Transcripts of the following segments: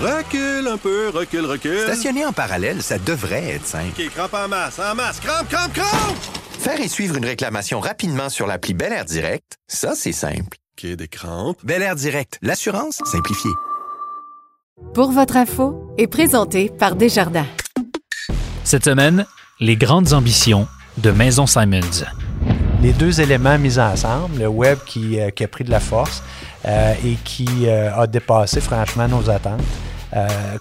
Recule un peu, recule, recule. Stationner en parallèle, ça devrait être simple. OK, crampe en masse, en masse, crampe, crampe, crampe! Faire et suivre une réclamation rapidement sur l'appli Bel Air Direct, ça, c'est simple. OK, des crampes. Bel Air Direct, l'assurance simplifiée. Pour votre info est présenté par Desjardins. Cette semaine, les grandes ambitions de Maison Simons. Les deux éléments mis ensemble, le web qui, euh, qui a pris de la force euh, et qui euh, a dépassé franchement nos attentes,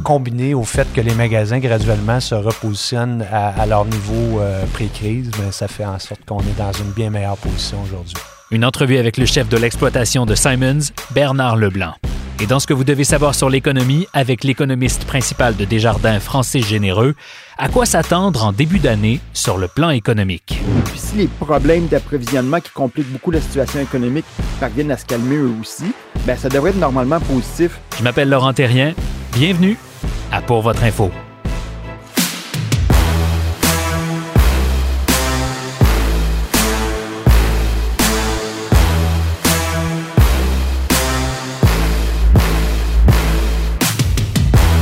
combiné au fait que les magasins graduellement se repositionnent à, à leur niveau euh, pré-crise, ben, ça fait en sorte qu'on est dans une bien meilleure position aujourd'hui. Une entrevue avec le chef de l'exploitation de Simons, Bernard Leblanc. Et dans ce que vous devez savoir sur l'économie, avec l'économiste principal de Desjardins, Francis Généreux, à quoi s'attendre en début d'année sur le plan économique? Puis si les problèmes d'approvisionnement qui compliquent beaucoup la situation économique parviennent à se calmer eux aussi, ben ça devrait être normalement positif. Je m'appelle Laurent Terrien. Bienvenue à Pour votre info.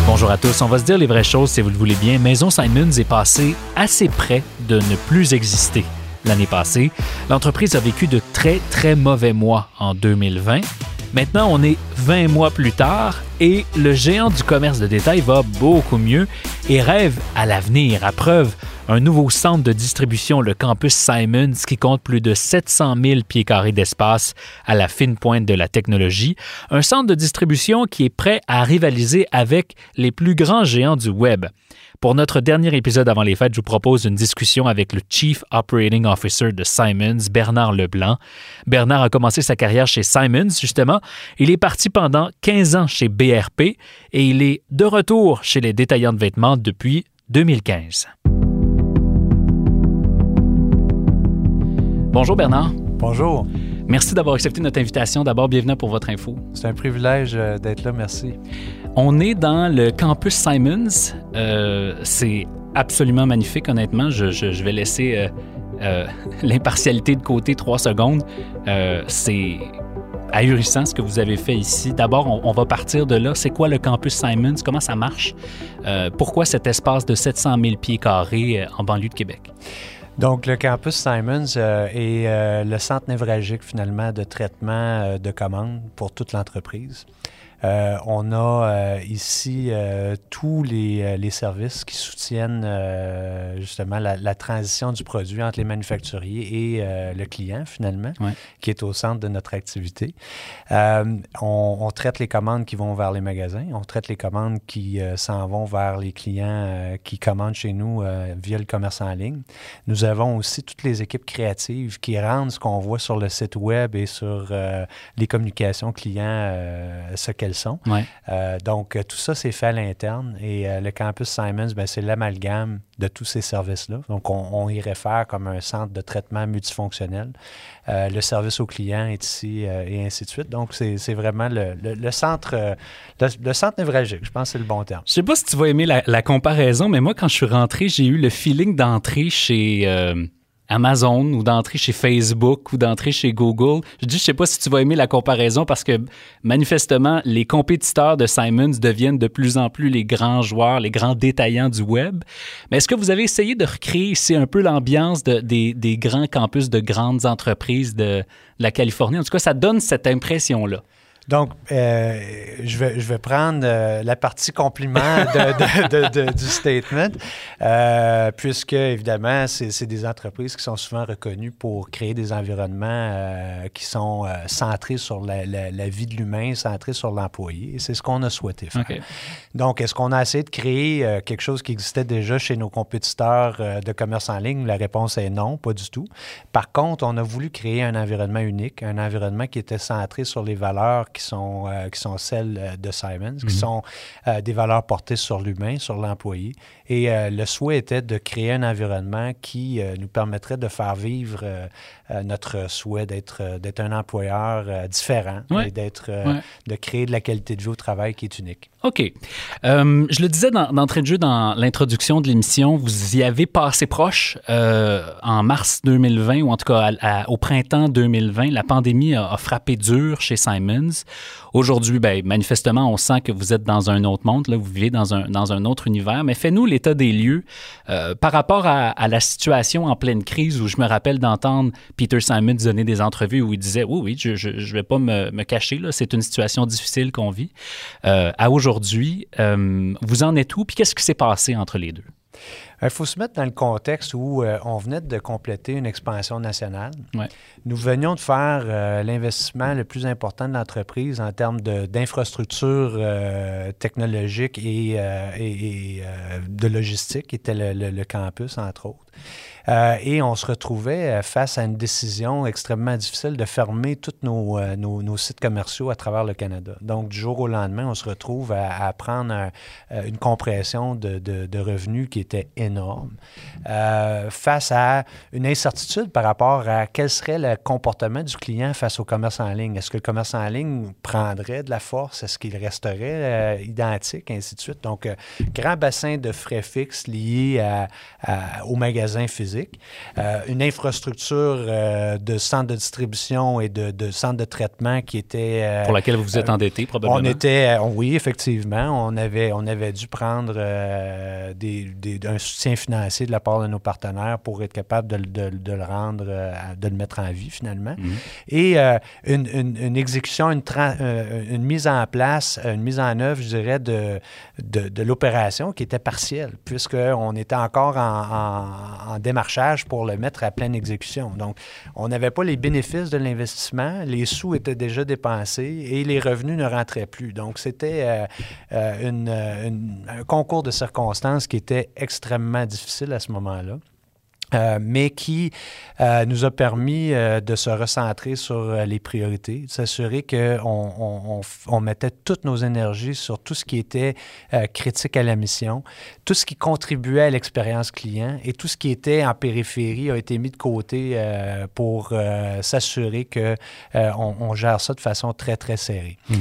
Bonjour à tous. On va se dire les vraies choses si vous le voulez bien. Maison Simons est passée assez près de ne plus exister. L'année passée, l'entreprise a vécu de très très mauvais mois en 2020. Maintenant, on est 20 mois plus tard et le géant du commerce de détail va beaucoup mieux et rêve à l'avenir. À preuve, un nouveau centre de distribution, le campus Simons, qui compte plus de 700 000 pieds carrés d'espace à la fine pointe de la technologie. Un centre de distribution qui est prêt à rivaliser avec les plus grands géants du web. Pour notre dernier épisode avant les fêtes, je vous propose une discussion avec le Chief Operating Officer de Simons, Bernard Leblanc. Bernard a commencé sa carrière chez Simons, justement. Il est parti pendant 15 ans chez BRP et il est de retour chez les détaillants de vêtements depuis 2015. Bonjour Bernard. Bonjour, Merci d'avoir accepté notre invitation. D'abord, bienvenue pour votre info. c'est un privilège euh, d'être là, merci. On est dans le campus Simons. Euh, c'est absolument magnifique, honnêtement. Je, vais laisser euh, euh, l'impartialité de côté trois secondes. C'est ahurissant ce que vous avez fait ici. D'abord, on, va partir de là. C'est quoi le campus Simons? Comment ça marche? Pourquoi cet espace de 700 000 pieds carrés en banlieue de Québec? Donc, le campus Simons est le centre névralgique finalement de traitement de commandes pour toute l'entreprise. Euh, on a euh, ici euh, tous les, les services qui soutiennent justement la, la transition du produit entre les manufacturiers et le client finalement, Ouais. qui est au centre de notre activité. On, on traite les commandes qui vont vers les magasins, on traite les commandes qui s'en vont vers les clients qui commandent chez nous via le commerce en ligne. Nous avons aussi toutes les équipes créatives qui rendent ce qu'on voit sur le site web et sur les communications clients ce qu'elles Ouais. Euh, donc, euh, tout ça, c'est fait à l'interne. Et euh, le campus Simons, ben, c'est l'amalgame de tous ces services-là. Donc, on, on y réfère comme un centre de traitement multifonctionnel. Euh, le service au client est ici et ainsi de suite. Donc, c'est vraiment le, le- le centre, le, le centre névralgique. Je pense que c'est le bon terme. Je sais pas si tu vas aimer la, la comparaison, mais moi, quand je suis rentré, j'ai eu le feeling d'entrer chez Amazon ou d'entrer chez Facebook ou d'entrer chez Google. Je dis, je sais pas si tu vas aimer la comparaison parce que manifestement, les compétiteurs de Simons deviennent de plus en plus les grands joueurs, les grands détaillants du web. Mais est-ce que vous avez essayé de recréer ici un peu l'ambiance de- des, des grands campus de grandes entreprises de la Californie? En tout cas, ça donne cette impression-là. Donc, euh, je, vais, je vais prendre euh, la partie compliment de- de- de- de- du statement, euh, puisque, évidemment, c'est des entreprises qui sont souvent reconnues pour créer des environnements qui sont centrés sur la, la- la vie de l'humain, centrés sur l'employé. C'est ce qu'on a souhaité faire. Donc, est-ce qu'on a essayé de créer quelque chose qui existait déjà chez nos compétiteurs de commerce en ligne? La réponse est non, pas du tout. Par contre, on a voulu créer un environnement unique, un environnement qui était centré sur les valeurs qui sont, euh, qui sont celles euh, de Simons, qui sont euh, des valeurs portées sur l'humain, sur l'employé. Et le souhait était de créer un environnement qui nous permettrait de faire vivre notre souhait d'être euh, d'être un employeur euh, différent Ouais. et d'être euh, Ouais. de créer de la qualité de vie au travail qui est unique. OK. Euh, je le disais dans- d'entrée de jeu dans l'introduction de l'émission, vous y avez passé proche euh, en mars 2020, ou en tout cas à- à- au printemps 2020. La pandémie a, a frappé dur chez Simons, Aujourd'hui, ben, manifestement, on sent que vous êtes dans un autre monde, là, vous vivez dans un, dans un autre univers. Mais fais-nous l'état des lieux euh, par rapport à, à, la situation en pleine crise où je me rappelle d'entendre Peter Simon donner des entrevues où il disait Oui, oui, je ne vais pas me, me cacher, là, c'est une situation difficile qu'on vit. Euh, à aujourd'hui, euh, vous en êtes où? Puis qu'est-ce qui s'est passé entre les deux? Il faut se mettre dans le contexte où euh, on venait de compléter une expansion nationale. Ouais. Nous venions de faire euh, l'investissement le plus important de l'entreprise en termes d'infrastructures euh, technologiques et, euh, et, et euh, de logistique, qui était le, le, le campus, entre autres. Euh, et on se retrouvait euh, face à une décision extrêmement difficile de fermer tous nos, euh, nos, sites commerciaux à travers le Canada. Donc, du jour au lendemain, on se retrouve à, prendre un, une compression de, revenus qui était énorme face à une incertitude par rapport à quel serait le comportement du client face au commerce en ligne. Est-ce que le commerce en ligne prendrait de la force? Est-ce qu'il resterait euh, identique? Ainsi de suite. Donc, grand bassin de frais fixes liés à, à, au magasin physique euh, une infrastructure euh, de centre de distribution et de, de centre de traitement qui était... Euh, Pour laquelle vous vous êtes endetté, probablement. On était, oui, effectivement. On avait, on avait dû prendre des, des, un soutien financier de la part de nos partenaires pour être capable de, de, de le rendre, de le mettre en vie, finalement. Mm -hmm. Et une, une, une, exécution, une, une, mise en place, une mise en œuvre, je dirais, de, de, de l'opération qui était partielle, puisqu'on était encore en, en, en pour le mettre à pleine exécution. Donc, on n'avait pas les bénéfices de l'investissement, les sous étaient déjà dépensés et les revenus ne rentraient plus. Donc, c'était euh, euh, une, un concours de circonstances qui était extrêmement difficile à ce moment-là. Euh, mais qui euh, nous a permis euh, de se recentrer sur les priorités, de s'assurer qu'on on, on, on, mettait toutes nos énergies sur tout ce qui était critique à la mission, tout ce qui contribuait à l'expérience client et tout ce qui était en périphérie a été mis de côté pour s'assurer qu'on on gère ça de façon très, très serrée. Mm -hmm.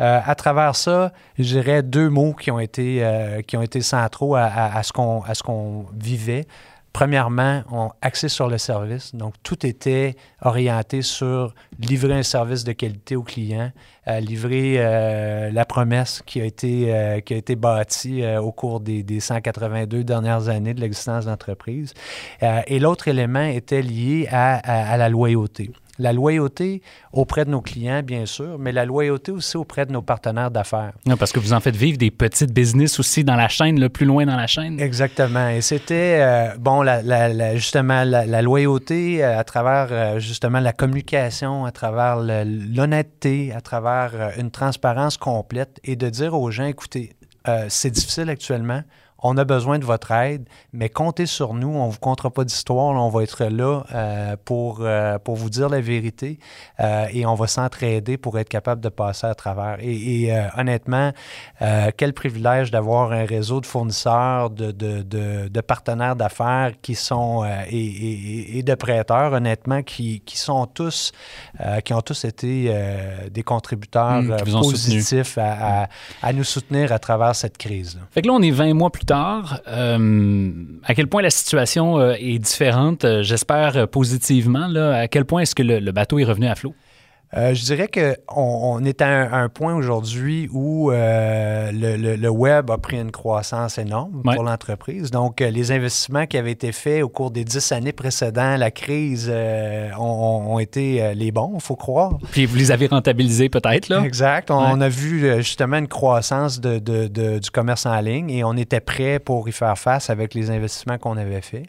Euh, à travers ça, je dirais deux mots qui ont été, euh, qui ont été centraux à, à, à ce qu'on vivait. Premièrement, on axé sur le service. Donc, tout était orienté sur livrer un service de qualité au client, euh, livrer euh, la promesse qui a été, euh, qui a été bâtie au cours des, des, 182 dernières années de l'existence d'entreprise. et l'autre élément était lié à la loyauté. La loyauté auprès de nos clients, bien sûr, mais la loyauté aussi auprès de nos partenaires d'affaires. Non, parce que vous en faites vivre des petites business aussi dans la chaîne, le plus loin dans la chaîne. Exactement. Et c'était, euh, bon, la, la, la, justement, la, loyauté euh, à travers, euh, justement, la communication, à travers l'honnêteté, à travers une transparence complète et de dire aux gens, écoutez, euh, c'est difficile actuellement, on a besoin de votre aide, mais comptez sur nous, on ne vous comptera pas d'histoire, on va être là euh, pour, euh, pour vous dire la vérité euh, et on va s'entraider pour être capable de passer à travers. Et, et honnêtement, quel privilège d'avoir un réseau de fournisseurs, de, de, de, de partenaires d'affaires qui sont et, et, et, de prêteurs, honnêtement, qui, qui sont tous, qui ont tous été des contributeurs mmh, positifs à, à, à, nous soutenir à travers cette crise. -là. Fait que là, on est 20 mois plus tard Euh, à quel point la situation euh, est différente, euh, j'espère positivement. À quel point est-ce que le, bateau est revenu à flot? Euh, je dirais qu'on on est à un, un point aujourd'hui où euh, le, le, le, web a pris une croissance énorme ouais. pour l'entreprise. Donc, euh, les investissements qui avaient été faits au cours des dix années précédentes, la crise, ont, ont, été les bons, il faut croire. Puis vous les avez rentabilisés peut-être, là? Exact. On, ouais. on, a vu justement une croissance de, de, de, du commerce en ligne et on était prêt pour y faire face avec les investissements qu'on avait faits.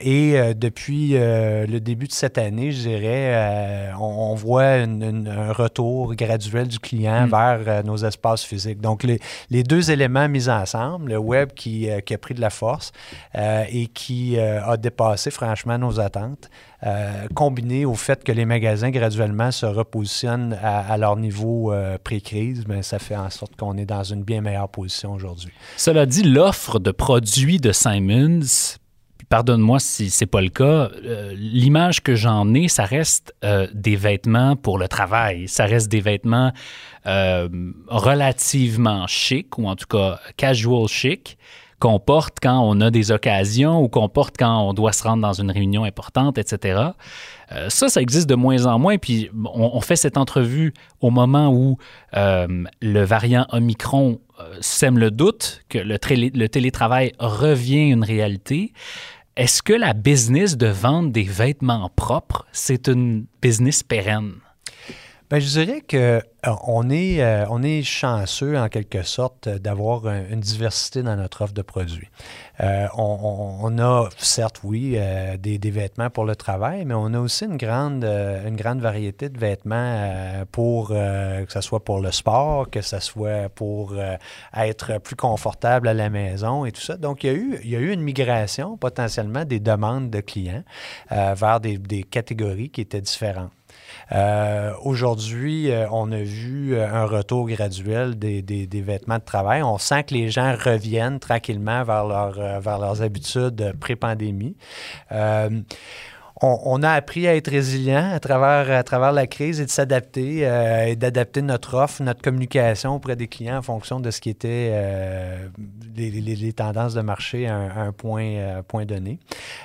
et depuis le début de cette année, je dirais, on, on voit voit une, une, un retour graduel du client mm. vers euh, nos espaces physiques. Donc, les, les, deux éléments mis ensemble, le web qui, euh, qui a pris de la force euh, et qui a dépassé franchement nos attentes, euh, combiné au fait que les magasins graduellement se repositionnent à, à leur niveau pré-crise, ben, ça fait en sorte qu'on est dans une bien meilleure position aujourd'hui. Cela dit, l'offre de produits de Simons pardonne-moi si c'est pas le cas, euh, l'image que j'en ai, ça reste euh, des vêtements pour le travail. Ça reste des vêtements euh, relativement chic, ou en tout cas casual chic, qu'on porte quand on a des occasions ou qu'on porte quand on doit se rendre dans une réunion importante, etc. Ça, ça existe de moins en moins. Puis on, fait cette entrevue au moment où le variant Omicron sème le doute que le, le télétravail revient une réalité. Est-ce que la business de vendre des vêtements propres, c'est une business pérenne? Bien, je dirais que euh, est, euh, on est chanceux en quelque sorte d'avoir une diversité dans notre offre de produits. Euh, on, a certes, oui, des, vêtements pour le travail, mais on a aussi une grande, une grande variété de vêtements pour que ce soit pour le sport, que ce soit pour être plus confortable à la maison et tout ça. Donc, il y a eu, il y a eu une migration potentiellement des demandes de clients vers des catégories qui étaient différentes. Euh, aujourd'hui, euh, on a vu euh, un retour graduel des, vêtements de travail. On sent que les gens reviennent tranquillement vers, vers leurs habitudes pré-pandémie. On, a appris à être résilient à travers, à travers la crise et de s'adapter et d'adapter notre offre, notre communication auprès des clients en fonction de ce qui était les, tendances de marché à un, point, point donné.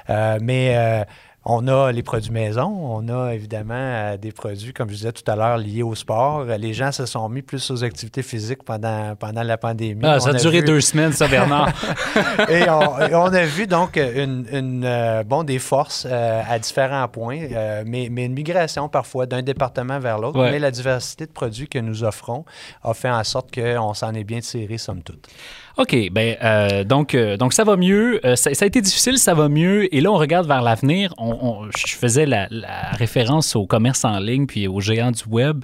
mais on a les produits maison, on a évidemment euh, des produits, comme je disais tout à l'heure, liés au sport. Les gens se sont mis plus aux activités physiques pendant, pendant la pandémie. Ah, ça a, duré deux semaines, ça, Bernard. et, on, a vu donc une, euh, bon, des forces euh, à différents points, mais, mais, une migration parfois d'un département vers l'autre. Mais la diversité de produits que nous offrons a fait en sorte qu'on s'en est bien tiré, somme toute. OK, ben euh, donc, euh, donc ça va mieux. Euh, ça, a été difficile, ça va mieux. Et là, on regarde vers l'avenir. je faisais la, référence au commerce en ligne puis aux géants du web.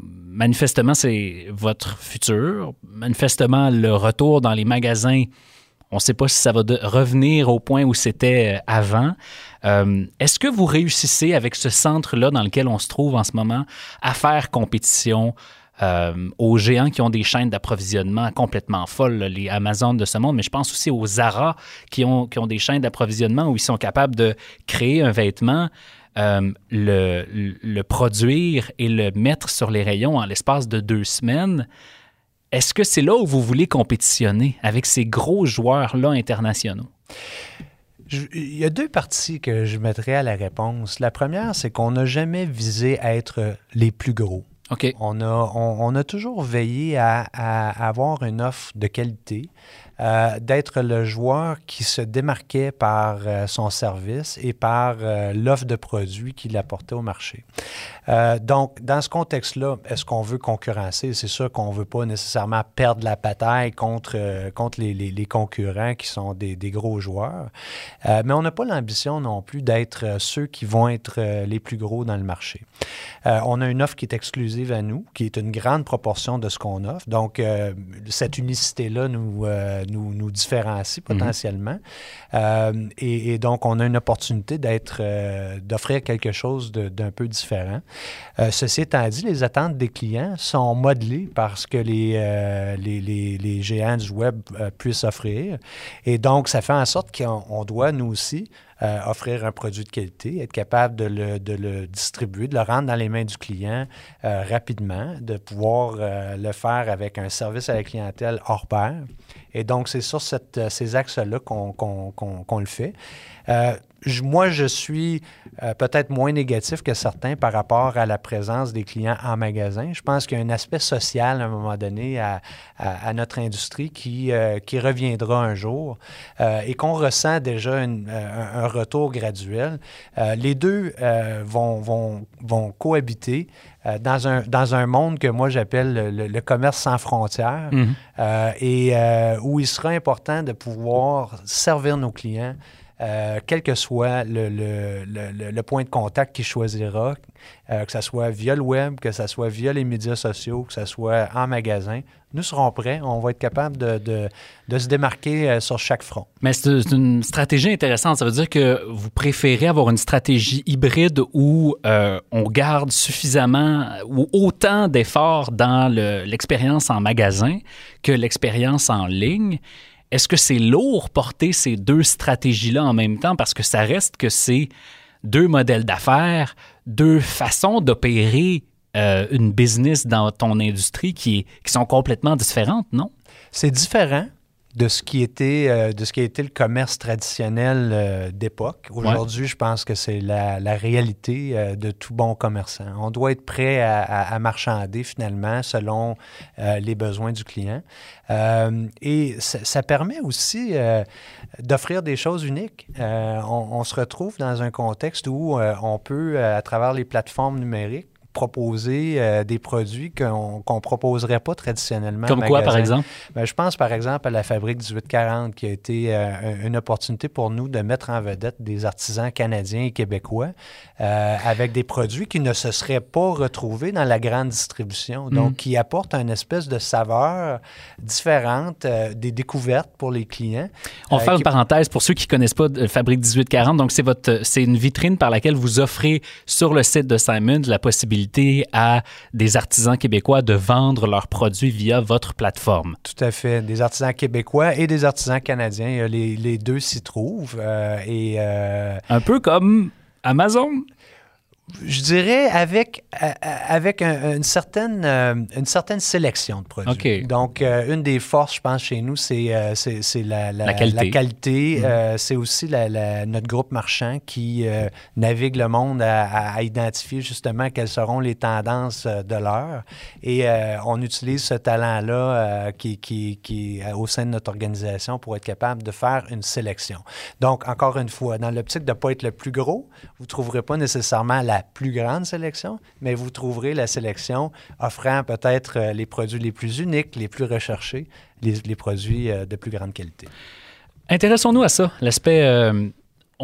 manifestement, c'est votre futur. Manifestement, le retour dans les magasins, on ne sait pas si ça va revenir au point où c'était avant. Est-ce que vous réussissez avec ce centre-là dans lequel on se trouve en ce moment à faire compétition? Euh, aux géants qui ont des chaînes d'approvisionnement complètement folles, les Amazon de ce monde, mais je pense aussi aux Zara qui ont, qui ont des chaînes d'approvisionnement où ils sont capables de créer un vêtement, euh, le, le, produire et le mettre sur les rayons en l'espace de deux semaines. Est-ce que c'est là où vous voulez compétitionner avec ces gros joueurs-là internationaux? il y a deux parties que je mettrais à la réponse. La première, c'est qu'on n'a jamais visé à être les plus gros. On, a, on, a toujours veillé à, à, avoir une offre de qualité, euh, d'être le joueur qui se démarquait par euh, son service et par euh, l'offre de produits qu'il apportait au marché. donc, dans ce contexte-là, est-ce qu'on veut concurrencer? C'est sûr qu'on ne veut pas nécessairement perdre la bataille contre, contre les, les, concurrents qui sont des, des gros joueurs, mais on n'a pas l'ambition non plus d'être ceux qui vont être les plus gros dans le marché. on a une offre qui est exclusive à nous, qui est une grande proportion de ce qu'on offre. Donc, cette unicité-là nous, nous, nous différencie mhm. potentiellement. Euh, et, donc, on a une opportunité d'être, euh, d'offrir quelque chose d'un peu différent. Euh, ceci étant dit, les attentes des clients sont modelées parce que les, les, les, les, géants du web puissent offrir. Et donc, ça fait en sorte qu'on doit, nous aussi, euh, offrir un produit de qualité, être capable de le, de le, distribuer, de le rendre dans les mains du client euh, rapidement, de pouvoir euh, le faire avec un service à la clientèle hors pair. Et donc, c'est sur ces axes-là qu'on le fait moi, je suis euh, peut-être moins négatif que certains par rapport à la présence des clients en magasin. Je pense qu'il y a un aspect social à un moment donné à, notre industrie qui, euh, qui reviendra un jour euh, et qu'on ressent déjà un, retour graduel. les deux vont, vont, vont cohabiter. dans, un, dans un monde que moi j'appelle le, commerce sans frontières mm-hmm. et où il sera important de pouvoir servir nos clients euh, quel que soit le, le, le, point de contact qu'il choisira, euh, que ce soit via le web, que ce soit via les médias sociaux, que ce soit en magasin, nous serons prêts. On va être capable de, de, de se démarquer euh, sur chaque front. Mais c'est une stratégie intéressante. Ça veut dire que vous préférez avoir une stratégie hybride où on garde suffisamment ou autant d'efforts dans l'expérience en magasin que l'expérience en ligne. Est-ce que c'est lourd porter ces deux stratégies-là en même temps? Parce que ça reste que c'est deux modèles d'affaires, deux façons d'opérer euh, une business dans ton industrie qui, qui sont complètement différentes, non? C'est différent. De ce qui était euh, de ce qui a été le commerce traditionnel euh, d'époque. Aujourd'hui, je pense que c'est la, la réalité euh, de tout bon commerçant. On doit être prêt à, à- à marchander finalement selon euh, les besoins du client. Et ça, ça permet aussi d'offrir des choses uniques. On, on se retrouve dans un contexte où on peut, à travers les plateformes numériques, proposer euh, des produits qu'on qu'on proposerait pas traditionnellement. en Comme quoi, par exemple? Ben, je pense par exemple à la Fabrique 1840 qui a été euh, un- une opportunité pour nous de mettre en vedette des artisans canadiens et québécois euh, avec des produits qui ne se seraient pas retrouvés dans la grande distribution. Donc, Mm. qui apportent une espèce de saveur différente, des découvertes pour les clients. On va faire qui- une parenthèse pour ceux qui ne connaissent pas Fabrique 1840. Donc, c'est une vitrine par laquelle vous offrez sur le site de Simons la possibilité à des artisans québécois de vendre leurs produits via votre plateforme. Tout à fait. Des artisans québécois et des artisans canadiens. Euh, Les, les deux s'y trouvent. euh, et euh, Un peu comme Amazon. Je dirais avec, euh, avec un- une, certaine, euh, une certaine sélection de produits. Donc, euh, une des forces, je pense, chez nous, c'est euh, c'est- la, La qualité. qualité. Mhm. Euh, c'est aussi la- notre groupe marchand qui euh, navigue le monde à, identifier justement quelles seront les tendances euh, de l'heure. Et euh, on utilise ce talent-là euh, qui, qui, qui au sein de notre organisation pour être capable de faire une sélection. Donc, encore une fois, dans l'optique de ne pas être le plus gros, vous ne trouverez pas nécessairement la plus grande sélection, mais vous trouverez la sélection offrant peut-être euh, les produits les plus uniques, les plus recherchés, les, produits euh, de plus grande qualité. Intéressons-nous à ça, l'aspect. euh,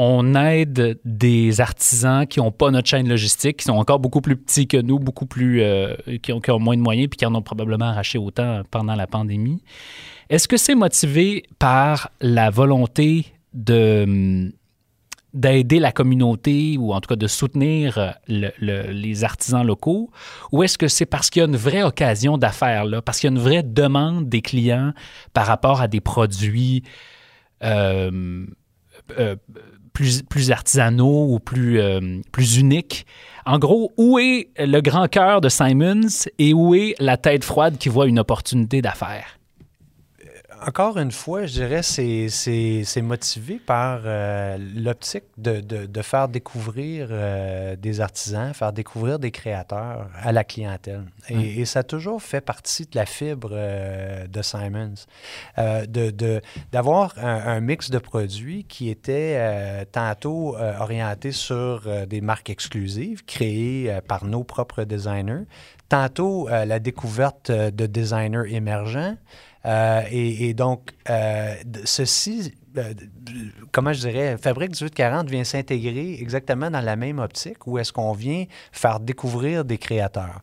on aide des artisans qui n'ont pas notre chaîne logistique, qui sont encore beaucoup plus petits que nous, beaucoup plus. qui, ont, qui ont moins de moyens puis qui en ont probablement arraché autant pendant la pandémie. Est-ce que c'est motivé par la volonté de hum, d'aider la communauté ou en tout cas de soutenir euh, le- le- les artisans locaux? Ou est-ce que c'est parce qu'il y a une vraie occasion d'affaires parce qu'il y a une vraie demande des clients par rapport à des produits euh, euh, plus, artisanaux ou plus, plus uniques? En gros, où est le grand cœur de Simons et où est la tête froide qui voit une opportunité d'affaires? Encore une fois, je dirais c'est c'est c'est motivé par euh, l'optique de, de- de faire découvrir euh, des artisans, faire découvrir des créateurs à la clientèle. Et, et ça a toujours fait partie de la fibre euh, de Simons, de- de- d'avoir un, un mix de produits qui était tantôt orienté sur des marques exclusives créées par nos propres designers, tantôt la découverte de designers émergents. Euh, et, donc, euh, ceci, euh, comment je dirais, Fabrique 1840 vient s'intégrer exactement dans la même optique où est-ce qu'on vient faire découvrir des créateurs.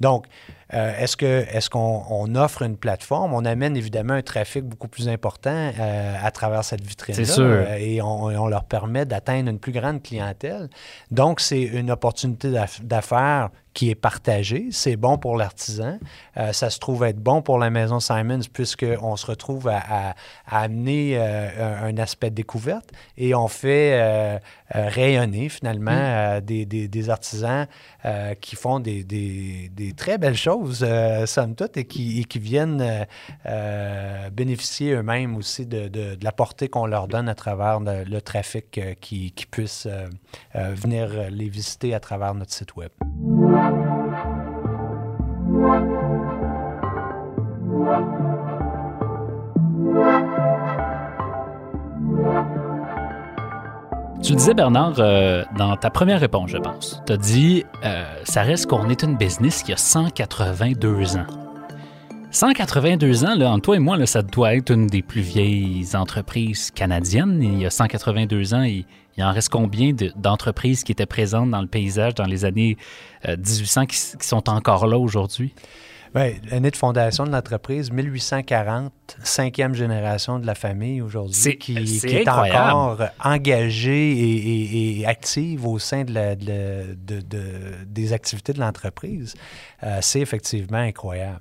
Donc, euh, est-ce que est-ce qu'on on offre une plateforme? On amène évidemment un trafic beaucoup plus important euh, à travers cette vitrine-là. C'est sûr. euh, et on, leur permet d'atteindre une plus grande clientèle. Donc, c'est une opportunité d'aff- d'affaires qui est partagée. C'est bon pour l'artisan. Euh, ça se trouve être bon pour la maison Simons puisqu'on se retrouve à, à- à amener un, aspect de découverte et on fait rayonner finalement euh, des, des- des artisans euh, qui font des, des- très belles choses, euh, somme toute, et qui, et qui viennent euh, euh, bénéficier eux-mêmes aussi de, de- de la portée qu'on leur donne à travers le, le trafic euh, qui, qui puisse euh, euh, venir les visiter à travers notre site Web. Tu le disais, Bernard, euh, dans ta première réponse, je pense. Tu as dit, euh, ça reste qu'on est une business qui a 182 ans. 182 ans, là, entre toi et moi, là, ça doit être une des plus vieilles entreprises canadiennes. Il y a 182 ans, il, il en reste combien de- d'entreprises qui étaient présentes dans le paysage dans les années euh, 1800 qui, s- qui sont encore là aujourd'hui? Ben, L'année de fondation de l'entreprise, 1840, cinquième génération de la famille aujourd'hui, qui, est encore engagée et, et- et active au sein de la- de la- de- de- des activités de l'entreprise. Euh, c'est effectivement incroyable.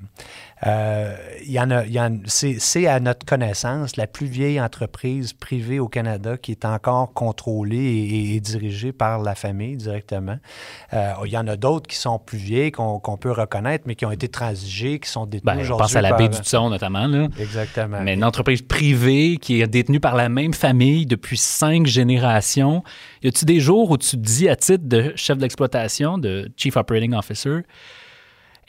Euh, y en a, il y en- c'est, c'est à notre connaissance la plus vieille entreprise privée au Canada qui est encore contrôlée et, et dirigée par la famille directement. Euh, il y en a d'autres qui sont plus vieilles, qu'on, qu'on peut reconnaître, mais qui ont été transigées, qui sont détenues Ben, je aujourd'hui. pense à la par- baie du Son, notamment. Là. Exactement. Exactement. Mais une entreprise privée qui est détenue par la même famille depuis cinq générations. Y a-tu des jours où tu te dis à titre de chef d'exploitation, de Chief Operating Officer,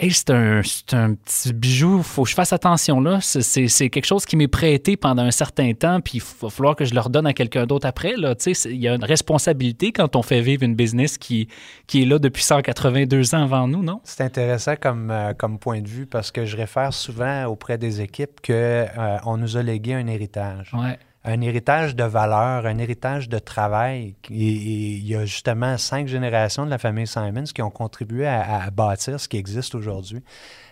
Hey, c'est un, c'est un petit bijou, faut que je fasse attention là. C'est, quelque chose qui m'est prêté pendant un certain temps, puis il va falloir que je le redonne à quelqu'un d'autre après. Là. Tu sais, c'est- Il y a une responsabilité quand on fait vivre une business qui, qui est là depuis 182 ans avant nous, non? C'est intéressant comme, euh, comme point de vue parce que je réfère souvent auprès des équipes qu'on nous a légué un héritage. Ouais. Un héritage de valeurs, un héritage de travail. Et, et il y a justement cinq générations de la famille Simons qui ont contribué à, à bâtir ce qui existe aujourd'hui.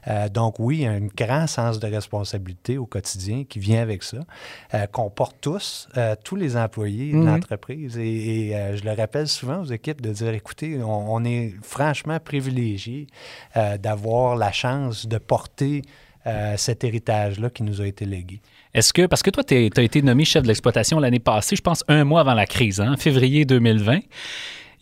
Euh, donc oui, il y a un grand sens de responsabilité au quotidien qui vient avec ça, euh, qu'on porte tous, euh, tous les employés de Mhm. l'entreprise. Et, et, je le rappelle souvent aux équipes de dire, écoutez, on, on est franchement privilégiés d'avoir la chance de porter cet héritage-là qui nous a été légué. Est-ce que, parce que toi, tu as été nommé chef de l'exploitation l'année passée, je pense un mois avant la crise, hein, en février 2020.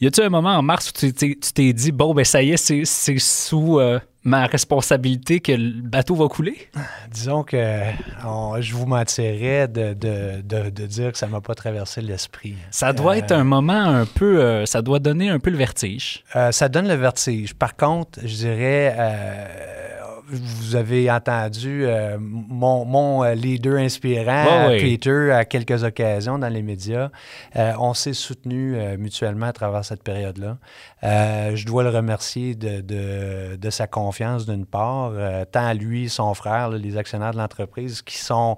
Y a-tu un moment en mars où tu t'es, dit, bon, ben ça y est, c'est, c'est sous euh, ma responsabilité que le bateau va couler? Disons que on- je vous mentirais de, de- de- de dire que ça m'a pas traversé l'esprit. Ça doit Euh, être un moment un peu, euh, ça doit donner un peu le vertige. Euh, ça donne le vertige. Par contre, je dirais, euh, vous avez entendu euh, mon, mon, euh, leader inspirant. Peter, à quelques occasions dans les médias. Euh, on s'est soutenus euh, mutuellement à travers cette période-là. Je dois le remercier de, de- de sa confiance d'une part, tant lui, son frère, là, les actionnaires de l'entreprise, qui sont,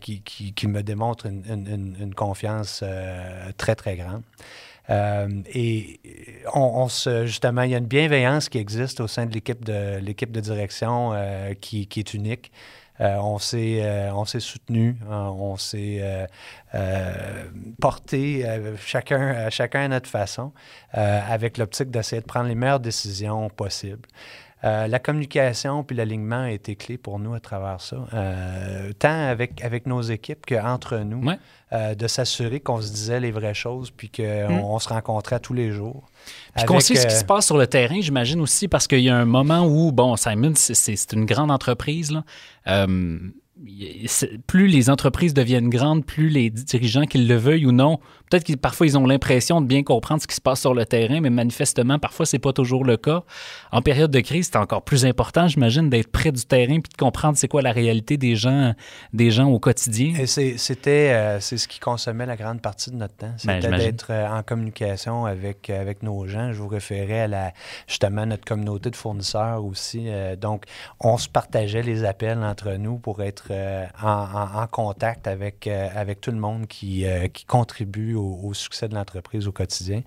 qui, qui- qui me démontrent une, une- une- confiance très, très grande. Euh, et on, on se, justement, il y a une bienveillance qui existe au sein de l'équipe de l'équipe de direction euh, qui, est unique. Euh, on s'est euh, on s'est soutenu, on s'est euh, euh, porté euh, chacun, chacun à notre façon, euh, avec l'optique d'essayer de prendre les meilleures décisions possibles. Euh, la communication puis l'alignement a été clé pour nous à travers ça, Euh, tant avec, avec nos équipes qu'entre nous, Ouais. euh, de s'assurer qu'on se disait les vraies choses puis qu'on Mm. on se rencontrait tous les jours. Puis qu'on sait ce qui se passe sur le terrain, j'imagine aussi, parce qu'il y a un moment où, bon, Simon, c'est- une grande entreprise. Là. Plus les entreprises deviennent grandes, plus les dirigeants, qu'ils le veuillent ou non, peut-être que parfois ils ont l'impression de bien comprendre ce qui se passe sur le terrain, mais manifestement, parfois, c'est pas toujours le cas. En période de crise, c'est encore plus important, j'imagine, d'être près du terrain puis de comprendre c'est quoi la réalité des gens, des gens au quotidien. Et c'était euh, c'est ce qui consommait la grande partie de notre temps. Ben, C'était d'être euh, en communication avec, avec nos gens. Je vous référais à la, justement notre communauté de fournisseurs aussi. Euh, donc, on se partageait les appels entre nous pour être euh, en, en- en contact avec, euh, avec tout le monde qui, euh, qui contribue au, succès de l'entreprise au quotidien.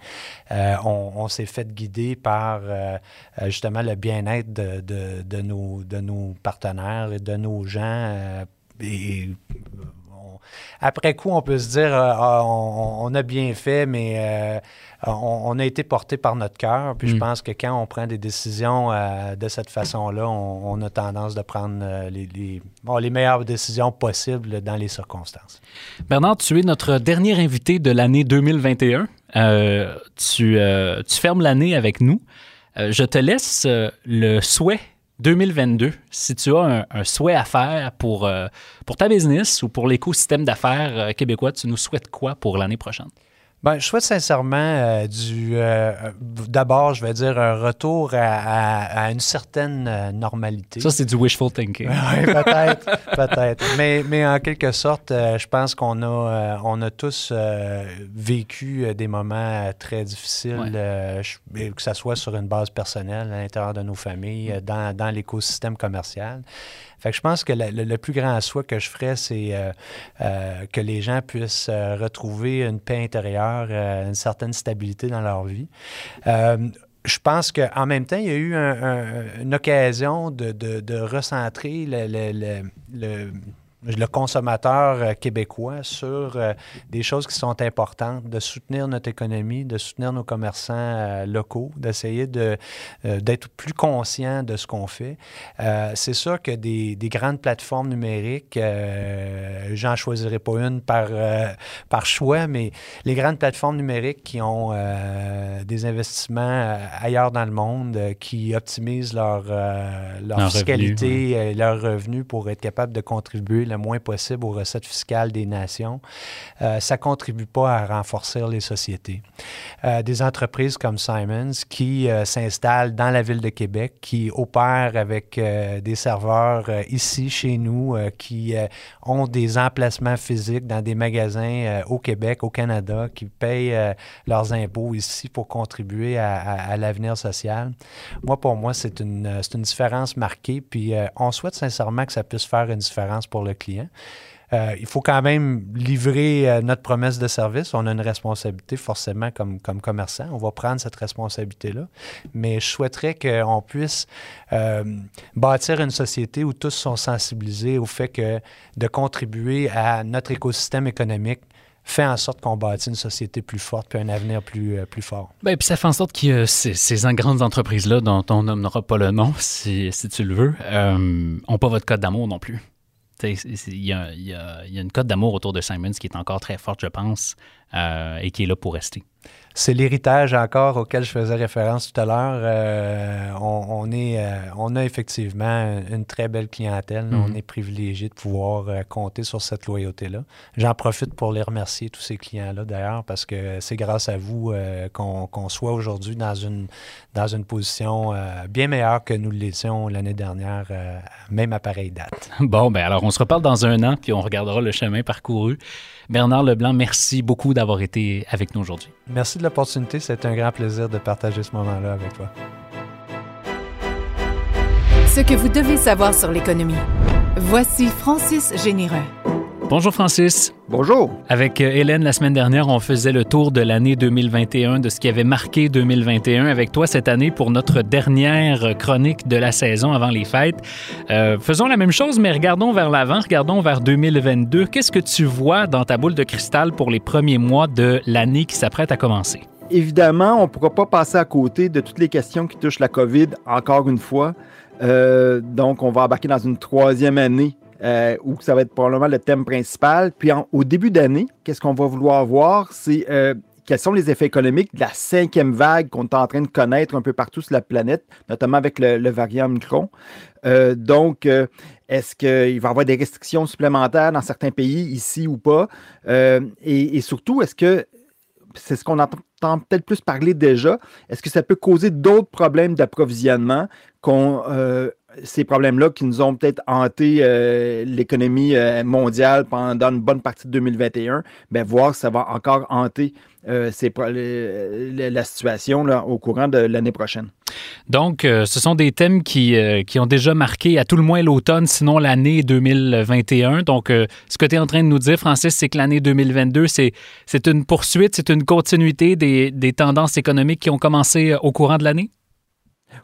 Euh, on s'est fait guider par euh, euh, justement le bien-être de, de- nos, de nos partenaires et de nos gens. On- après coup, on peut se dire euh, Ah, on, on a bien fait, mais euh, on, on a été porté par notre cœur. Puis je Mm. pense que quand on prend des décisions euh, de cette façon-là, on, a tendance de prendre euh, les, les- bon, les meilleures décisions possibles dans les circonstances. Bernard, tu es notre dernier invité de l'année 2021. Euh, tu, tu fermes l'année avec nous. Je te laisse le souhait 2022. Si tu as un, souhait à faire pour, euh, pour ta business ou pour l'écosystème d'affaires euh, québécois, tu nous souhaites quoi pour l'année prochaine? Ben, je souhaite sincèrement euh, du. euh, D'abord, je vais dire un retour à, à- à une certaine euh, normalité. Ça, c'est du wishful thinking. Oui, peut-être, peut-être. Mais, mais en quelque sorte, euh, je pense qu'on a, euh, on a tous euh, vécu euh, des moments euh, très difficiles, Ouais. euh, je- et que ce soit sur une base personnelle, à l'intérieur de nos familles, euh, dans, dans l'écosystème commercial. Fait que je pense que le, plus grand souhait que je ferais, c'est euh, euh, que les gens puissent euh, retrouver une paix intérieure, une certaine stabilité dans leur vie. Je pense qu'en même temps, il y a eu un- un- une occasion de, recentrer le- le- consommateur euh, québécois sur euh, des choses qui sont importantes, de soutenir notre économie, de soutenir nos commerçants euh, locaux, d'essayer de, d'être plus conscient de ce qu'on fait. C'est sûr que des, des grandes plateformes numériques, j'en choisirai pas une par, par choix, mais les grandes plateformes numériques qui ont des investissements ailleurs dans le monde, qui optimisent leur, leur Leur fiscalité et leurs revenus pour être capables de contribuer moins possible aux recettes fiscales des nations, euh, ça ne contribue pas à renforcer les sociétés. Euh, des entreprises comme Simons qui euh, s'installent dans la ville de Québec, qui opèrent avec des serveurs ici, chez nous, qui ont des emplacements physiques dans des magasins au Québec, au Canada, qui payent leurs impôts ici pour contribuer à, à l'avenir social. Moi, pour moi, c'est une, une différence marquée, puis on souhaite sincèrement que ça puisse faire une différence pour le client. Euh, il faut quand même livrer euh, notre promesse de service. On a une responsabilité forcément comme, comme commerçant. On va prendre cette responsabilité-là. Mais je souhaiterais qu'on puisse euh, bâtir une société où tous sont sensibilisés au fait que de contribuer à notre écosystème économique fait en sorte qu'on bâtit une société plus forte puis un avenir plus, plus fort. Bien, puis ça fait en sorte que ces, grandes entreprises-là, dont on nommera pas le nom si, si tu le veux, n'ont pas votre code d'amour non plus. Il y, a, une cote d'amour autour de Simons qui est encore très forte, je pense, euh, et qui est là pour rester c'est l'héritage encore auquel je faisais référence tout à l'heure. Euh, on, est, euh, on a effectivement une très belle clientèle. On mhm. est privilégié de pouvoir euh, compter sur cette loyauté-là. J'en profite pour les remercier, tous ces clients-là, d'ailleurs, parce que c'est grâce à vous qu'on soit aujourd'hui dans une, dans une position bien meilleure que nous l'étions l'année dernière, même à pareille date. Bon, ben alors on se reparle dans un an, puis on regardera le chemin parcouru. Bernard Leblanc, merci beaucoup d'avoir été avec nous aujourd'hui. Merci de l'opportunité. C'est un grand plaisir de partager ce moment-là avec toi. Ce que vous devez savoir sur l'économie. Voici Francis Généreux. Bonjour Francis. Bonjour. Avec euh, Hélène, la semaine dernière, on faisait le tour de l'année 2021, de ce qui avait marqué 2021. Avec toi cette année pour notre dernière chronique de la saison avant les fêtes. Euh, faisons la même chose, mais regardons vers l'avant, regardons vers 2022. Qu'est-ce que tu vois dans ta boule de cristal pour les premiers mois de l'année qui s'apprête à commencer? Évidemment, on ne pourra pas passer à côté de toutes les questions qui touchent la COVID, encore une fois. Euh, donc, on va embarquer dans une troisième année euh, où ça va être probablement le thème principal. Puis au début d'année, qu'est-ce qu'on va vouloir voir? C'est euh, quels sont les effets économiques de la cinquième vague qu'on est en train de connaître un peu partout sur la planète, notamment avec le, variant Micron. Euh, donc, est-ce qu'il va y avoir des restrictions supplémentaires dans certains pays, ici ou pas? Et, et, surtout, est-ce que c'est ce qu'on entend peut-être plus parler déjà. Est-ce que ça peut causer d'autres problèmes d'approvisionnement qu'on ces problèmes-là qui nous ont peut-être hanté euh, l'économie euh, mondiale pendant une bonne partie de 2021, bien, voir si ça va encore hanter euh, la situation au courant de l'année prochaine. Donc, ce sont des thèmes qui, qui, ont déjà marqué à tout le moins l'automne, sinon l'année 2021. Donc, ce que tu es en train de nous dire, Francis, c'est que l'année 2022, c'est une poursuite, c'est une continuité des, des tendances économiques qui ont commencé au courant de l'année?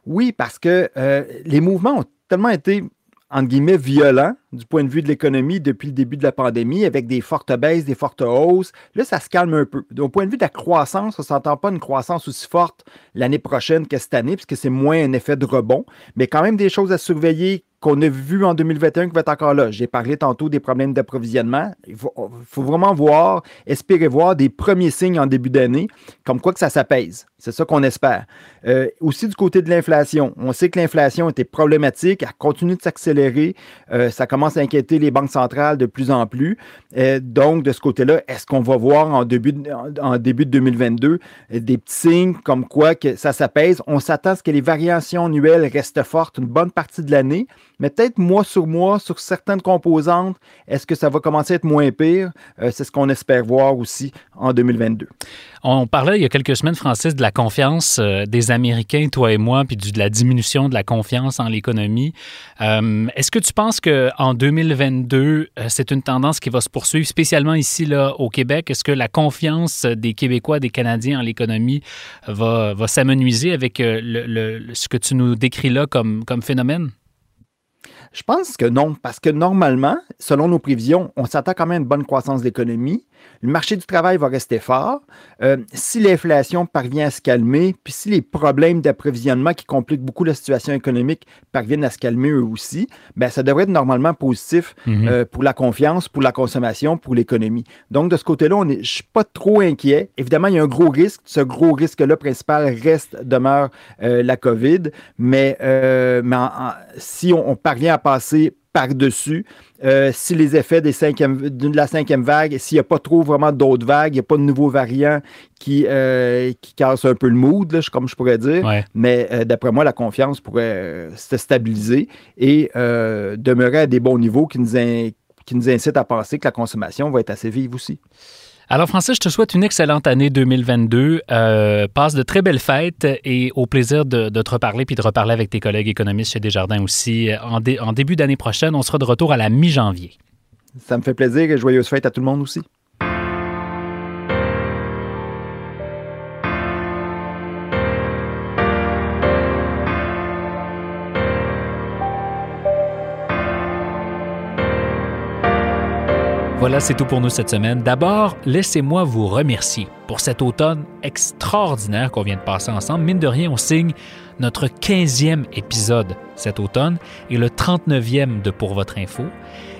Oui, parce que euh, les mouvements ont tellement été, entre guillemets, violents du point de vue de l'économie depuis le début de la pandémie, avec des fortes baisses, des fortes hausses. Là, ça se calme un peu. Au point de vue de la croissance, on ne s'entend pas une croissance aussi forte l'année prochaine que cette année, puisque c'est moins un effet de rebond, mais quand même des choses à surveiller qu'on a vu en 2021 qui va être encore là. J'ai parlé tantôt des problèmes d'approvisionnement. Il faut, vraiment voir, espérer voir des premiers signes en début d'année, comme quoi que ça s'apaise. C'est ça qu'on espère. Euh, aussi du côté de l'inflation. On sait que l'inflation était problématique, elle continue de s'accélérer. Euh, ça commence à inquiéter les banques centrales de plus en plus. Euh, donc, de ce côté-là, est-ce qu'on va voir en début, de, en, début de 2022 des petits signes comme quoi que ça s'apaise? On s'attend à ce que les variations annuelles restent fortes une bonne partie de l'année mais peut-être mois sur mois, sur certaines composantes, est-ce que ça va commencer à être moins pire? Euh, c'est ce qu'on espère voir aussi en 2022. On parlait il y a quelques semaines, Francis, de la confiance euh, des Américains, toi et moi, puis de la diminution de la confiance en l'économie. Euh, est-ce que tu penses qu'en 2022, c'est une tendance qui va se poursuivre, spécialement ici là, au Québec? Est-ce que la confiance des Québécois, des Canadiens en l'économie va, s'amenuiser avec ce que tu nous décris là comme phénomène? Je pense que non, parce que normalement, selon nos prévisions, on s'attend quand même à une bonne croissance de l'économie. Le marché du travail va rester fort. Euh, si l'inflation parvient à se calmer, puis si les problèmes d'approvisionnement qui compliquent beaucoup la situation économique parviennent à se calmer eux aussi, ben ça devrait être normalement positif mhm. euh, pour la confiance, pour la consommation, pour l'économie. Donc de ce côté-là, je ne suis pas trop inquiet. Évidemment, il y a un gros risque. Ce gros risque-là principal reste, demeure euh, la COVID, mais, mais si on, on parvient à passer par-dessus. Euh, si les effets des cinquième, de la cinquième vague, s'il n'y a pas trop vraiment d'autres vagues, il n'y a pas de nouveaux variants qui, euh, qui cassent un peu le mood, là, comme je pourrais dire. Ouais. Mais euh, d'après moi, la confiance pourrait euh, se stabiliser et euh, demeurer à des bons niveaux qui nous, in- qui nous incitent à penser que la consommation va être assez vive aussi. Alors, Francis, je te souhaite une excellente année 2022. Euh, passe de très belles fêtes et au plaisir de, te reparler puis de reparler avec tes collègues économistes chez Desjardins aussi. En, dé- en début d'année prochaine, on sera de retour à la mi-janvier. Ça me fait plaisir et joyeuse fête à tout le monde aussi. Voilà, c'est tout pour nous cette semaine. D'abord, laissez-moi vous remercier pour cet automne extraordinaire qu'on vient de passer ensemble. Mine de rien, on signe notre 15e épisode cet automne et le 39e de Pour votre info.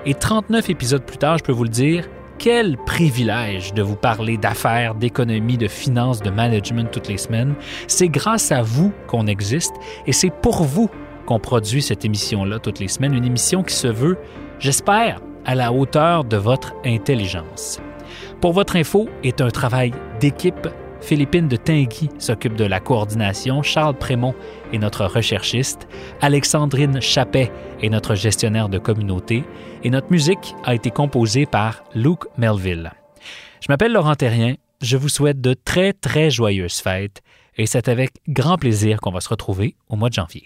Et 39 épisodes plus tard, je peux vous le dire, quel privilège de vous parler d'affaires, d'économie, de finances, de management toutes les semaines. C'est grâce à vous qu'on existe et c'est pour vous qu'on produit cette émission-là toutes les semaines. Une émission qui se veut, j'espère, à la hauteur de votre intelligence. Pour votre info est un travail d'équipe. Philippine de Tinguy s'occupe de la coordination, Charles Prémont est notre recherchiste, Alexandrine Chappet est notre gestionnaire de communauté et notre musique a été composée par Luke Melville. Je m'appelle Laurent Terrien, je vous souhaite de très très joyeuses fêtes et c'est avec grand plaisir qu'on va se retrouver au mois de janvier.